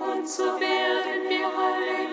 und so werden wir alle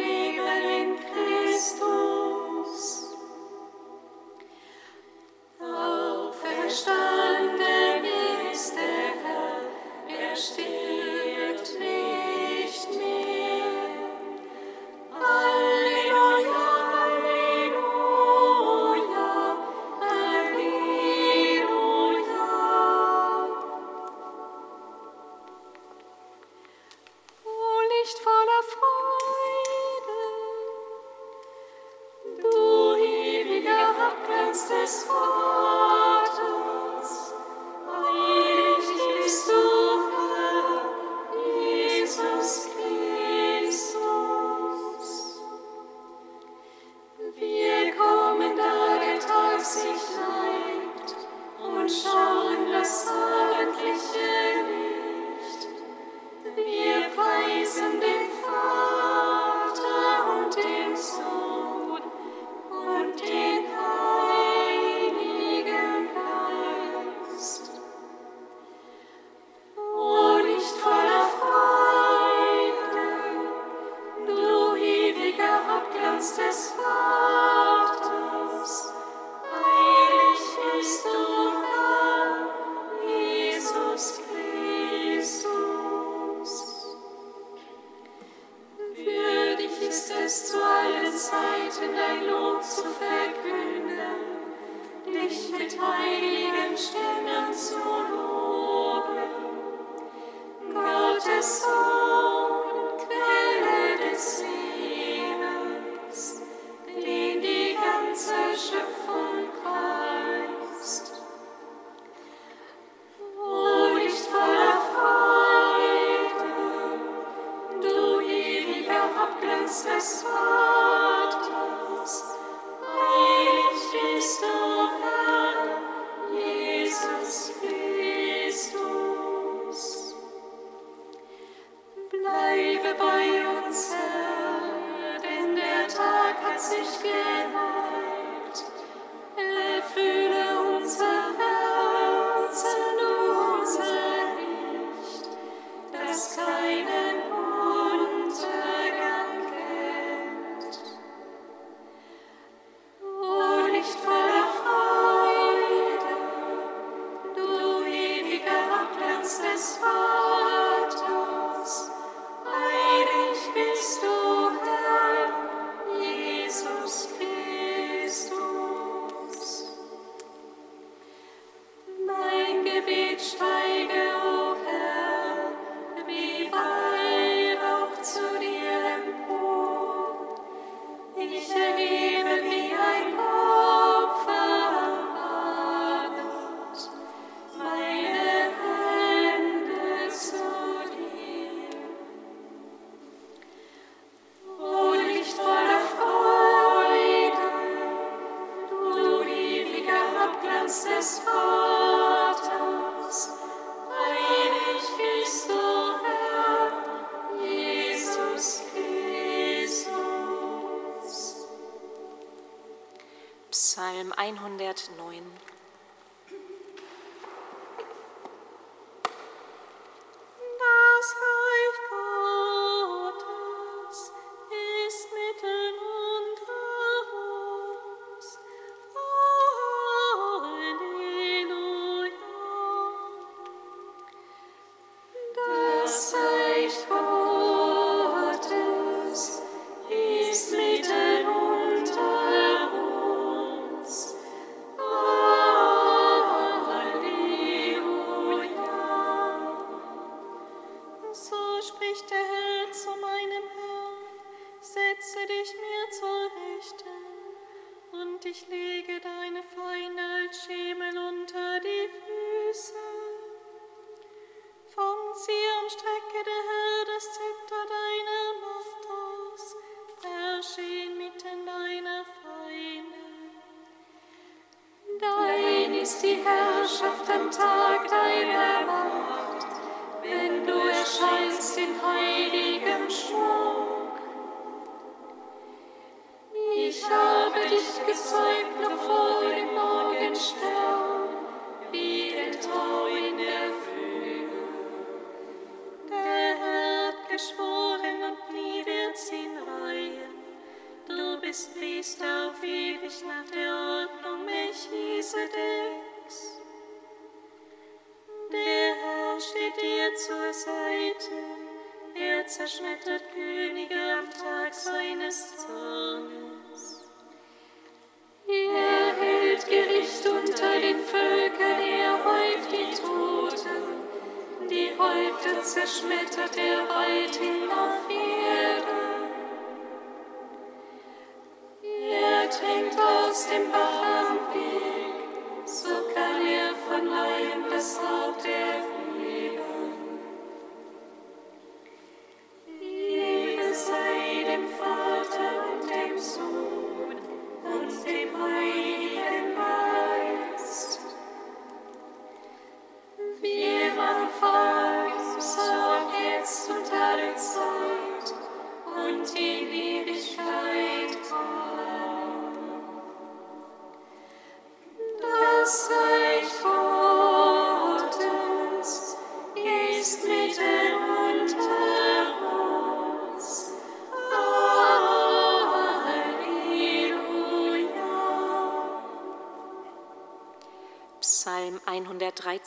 zerschmettert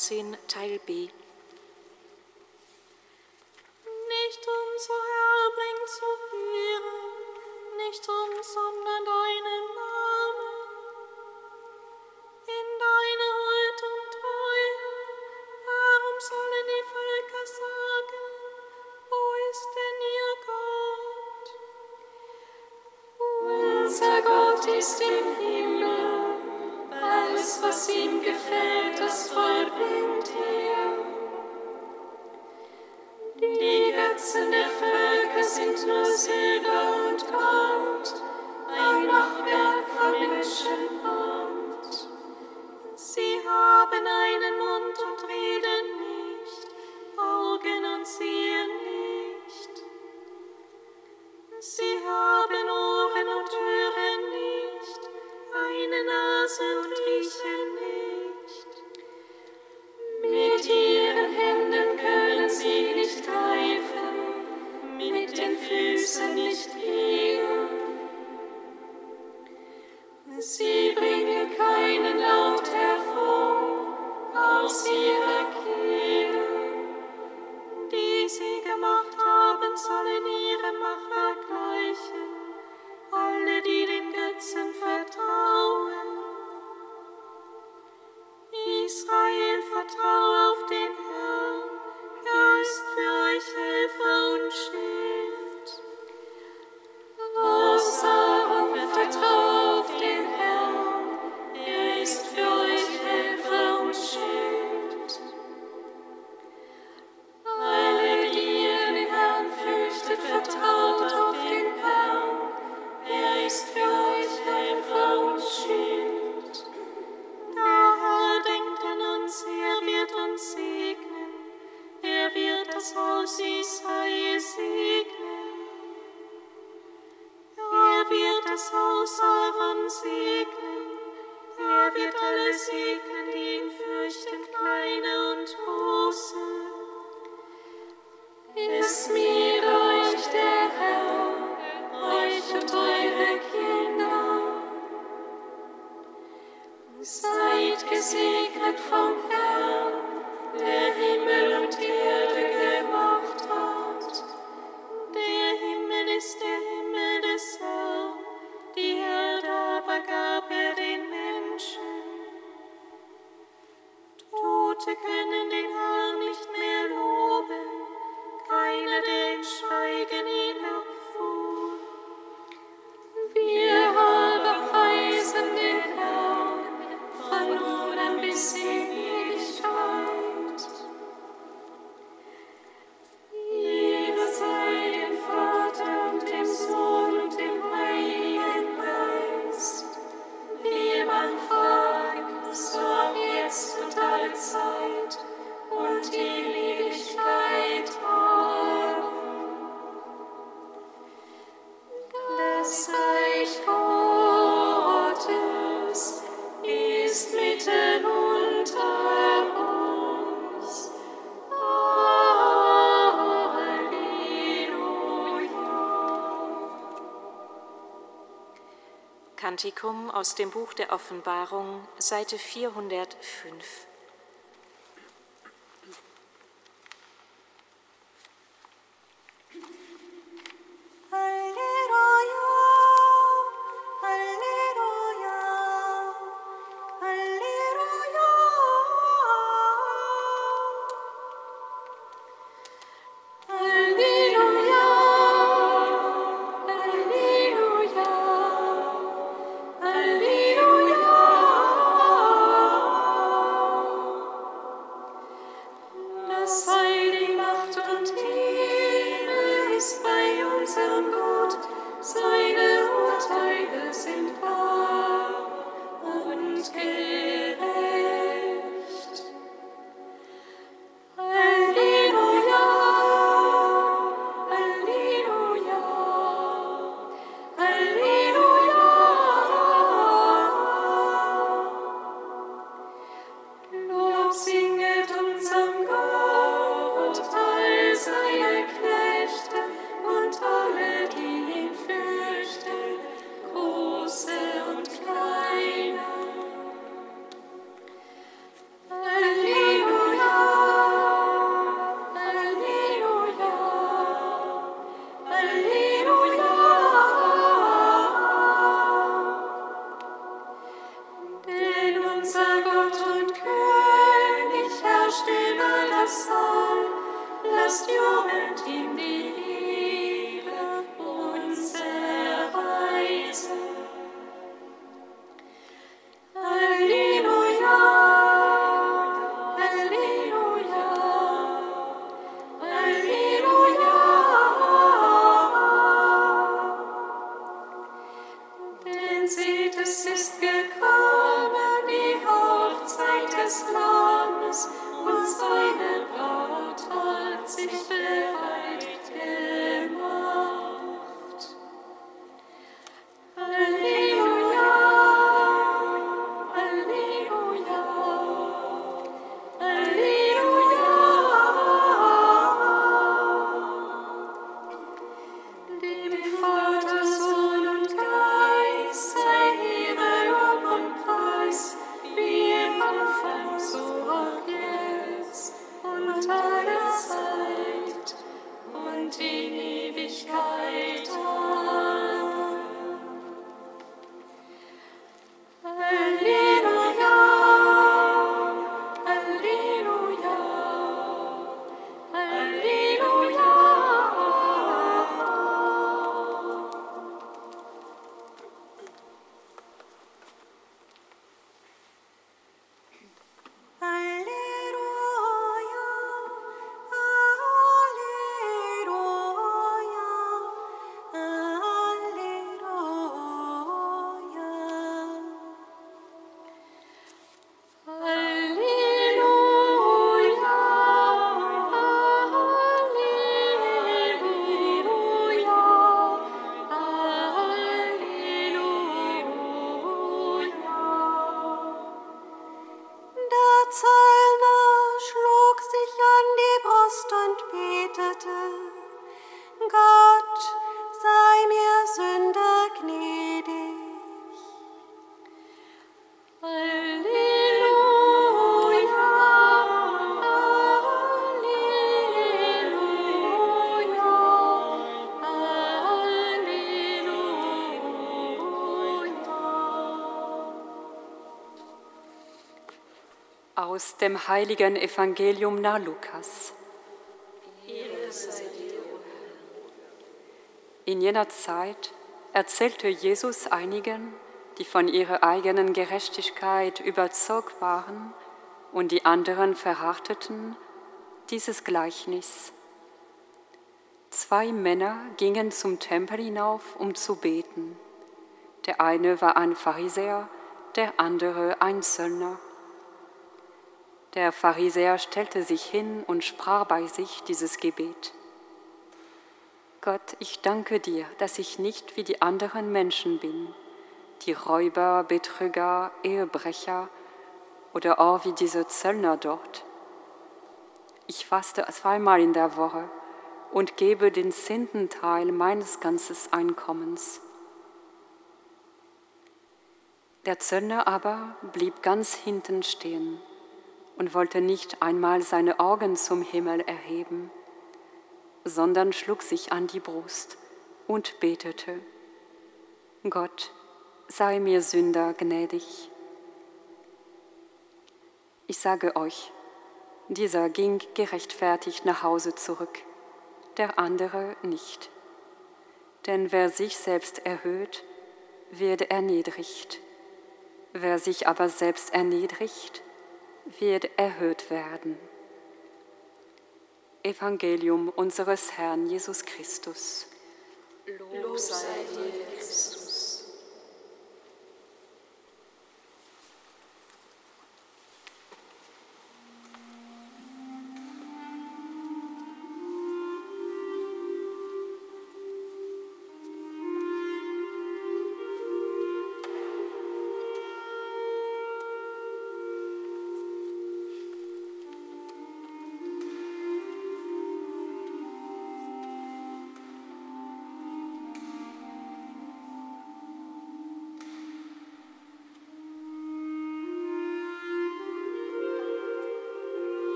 113, Teil B. Kantikum aus dem Buch der Offenbarung, Seite 405. Lasst jubelnd in die Aus dem heiligen Evangelium nach Lukas. In jener Zeit erzählte Jesus einigen, die von ihrer eigenen Gerechtigkeit überzeugt waren und die anderen verharrteten, dieses Gleichnis. Zwei Männer gingen zum Tempel hinauf, um zu beten. Der eine war ein Pharisäer, der andere ein Zöllner. Der Pharisäer stellte sich hin und sprach bei sich dieses Gebet. Gott, ich danke dir, dass ich nicht wie die anderen Menschen bin, die Räuber, Betrüger, Ehebrecher oder auch wie diese Zöllner dort. Ich faste zweimal in der Woche und gebe den zehnten Teil meines ganzen Einkommens. Der Zöllner aber blieb ganz hinten stehen und wollte nicht einmal seine Augen zum Himmel erheben, sondern schlug sich an die Brust und betete, Gott, sei mir Sünder gnädig. Ich sage euch, dieser ging gerechtfertigt nach Hause zurück, der andere nicht. Denn wer sich selbst erhöht, wird erniedrigt. Wer sich aber selbst erniedrigt, wird erhöht werden. Evangelium unseres Herrn Jesus Christus. Lob sei dir, Christus.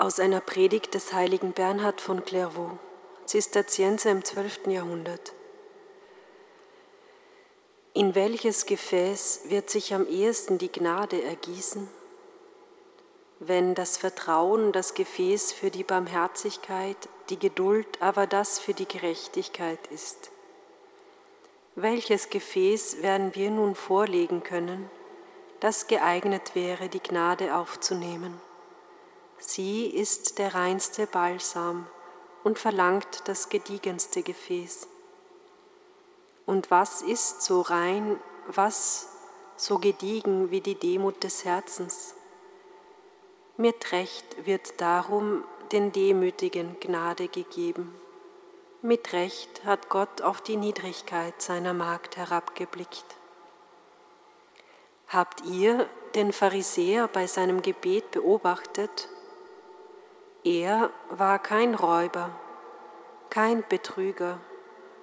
Aus einer Predigt des heiligen Bernhard von Clairvaux, Zisterzienser im 12. Jahrhundert. In welches Gefäß wird sich am ehesten die Gnade ergießen? Wenn das Vertrauen das Gefäß für die Barmherzigkeit, die Geduld aber das für die Gerechtigkeit ist. Welches Gefäß werden wir nun vorlegen können, das geeignet wäre, die Gnade aufzunehmen? Sie ist der reinste Balsam und verlangt das gediegenste Gefäß. Und was ist so rein, was so gediegen wie die Demut des Herzens? Mit Recht wird darum den Demütigen Gnade gegeben. Mit Recht hat Gott auf die Niedrigkeit seiner Magd herabgeblickt. Habt ihr den Pharisäer bei seinem Gebet beobachtet? Er war kein Räuber, kein Betrüger,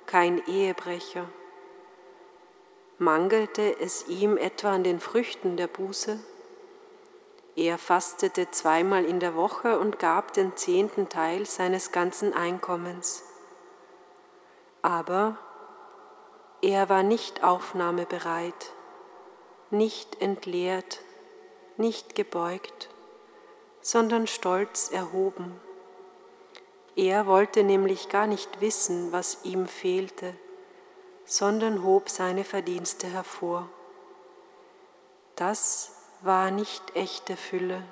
kein Ehebrecher. Mangelte es ihm etwa an den Früchten der Buße? Er fastete zweimal in der Woche und gab den zehnten Teil seines ganzen Einkommens. Aber er war nicht aufnahmebereit, nicht entleert, nicht gebeugt sondern stolz erhoben. Er wollte nämlich gar nicht wissen, was ihm fehlte, sondern hob seine Verdienste hervor. Das war nicht echte Fülle,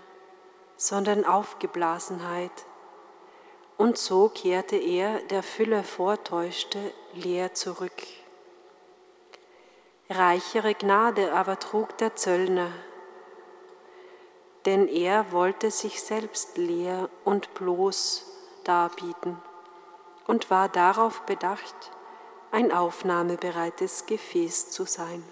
sondern Aufgeblasenheit. Und so kehrte er, der Fülle vortäuschte, leer zurück. Reichere Gnade aber trug der Zöllner, denn er wollte sich selbst leer und bloß darbieten und war darauf bedacht, ein aufnahmebereites Gefäß zu sein.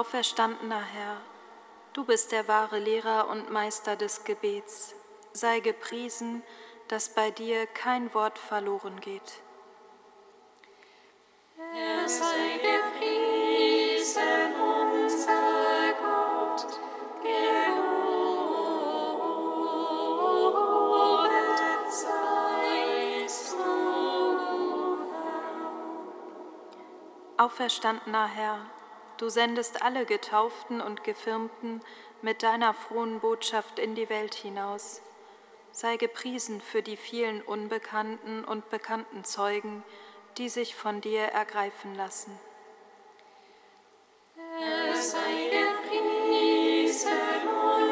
Auferstandener Herr, du bist der wahre Lehrer und Meister des Gebets. Sei gepriesen, dass bei dir kein Wort verloren geht. Er sei gepriesen, unser Gott, gelobet seist du, Auferstandener Herr, du sendest alle Getauften und Gefirmten mit deiner frohen Botschaft in die Welt hinaus. Sei gepriesen für die vielen unbekannten und bekannten Zeugen, die sich von dir ergreifen lassen. Er sei gepriesen,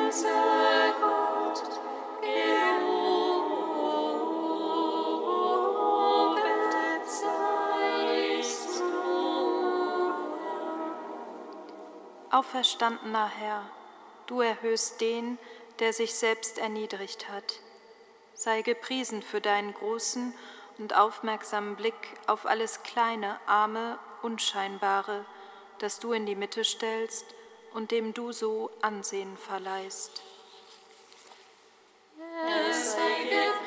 unser Auferstandener Herr, du erhöhst den, der sich selbst erniedrigt hat. Sei gepriesen für deinen großen und aufmerksamen Blick auf alles Kleine, Arme, Unscheinbare, das du in die Mitte stellst und dem du so Ansehen verleihst. Er sei gepriesen,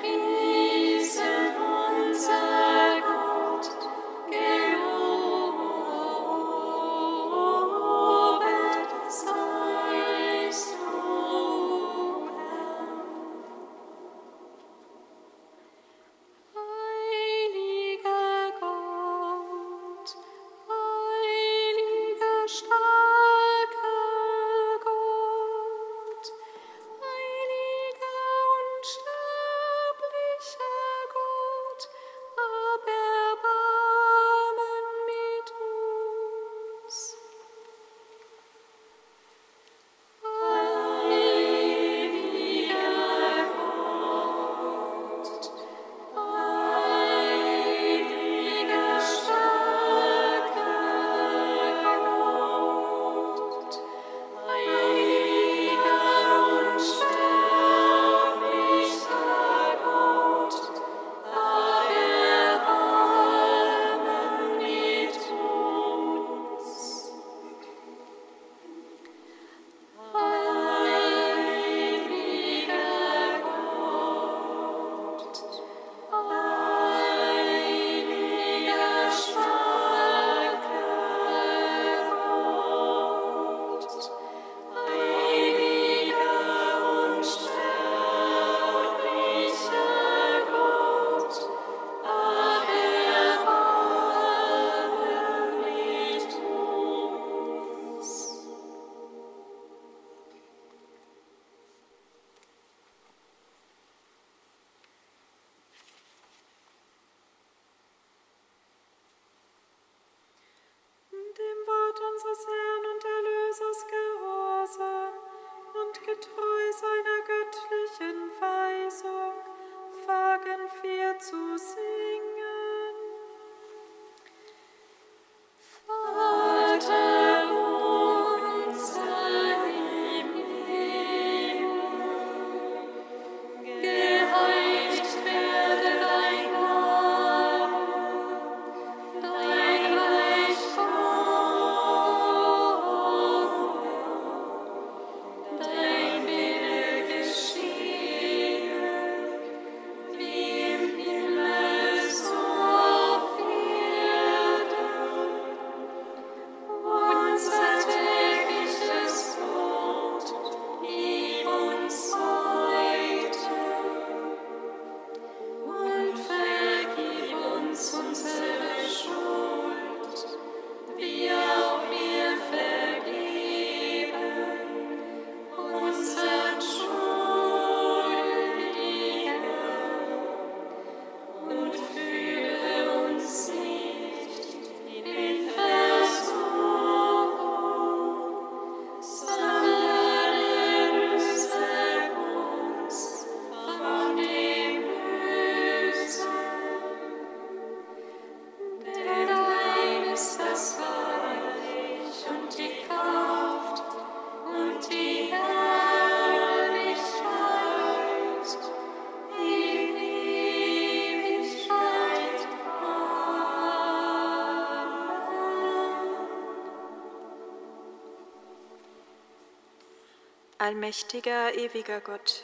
Allmächtiger, ewiger Gott,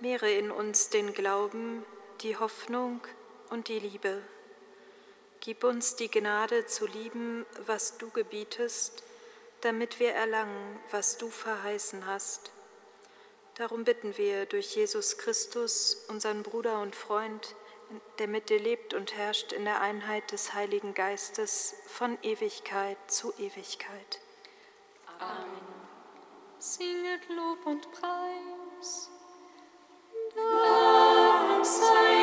mehre in uns den Glauben, die Hoffnung und die Liebe. Gib uns die Gnade zu lieben, was du gebietest, damit wir erlangen, was du verheißen hast. Darum bitten wir durch Jesus Christus, unseren Bruder und Freund, der mit dir lebt und herrscht in der Einheit des Heiligen Geistes von Ewigkeit zu Ewigkeit. Amen singet Lob und Preis. Dank sei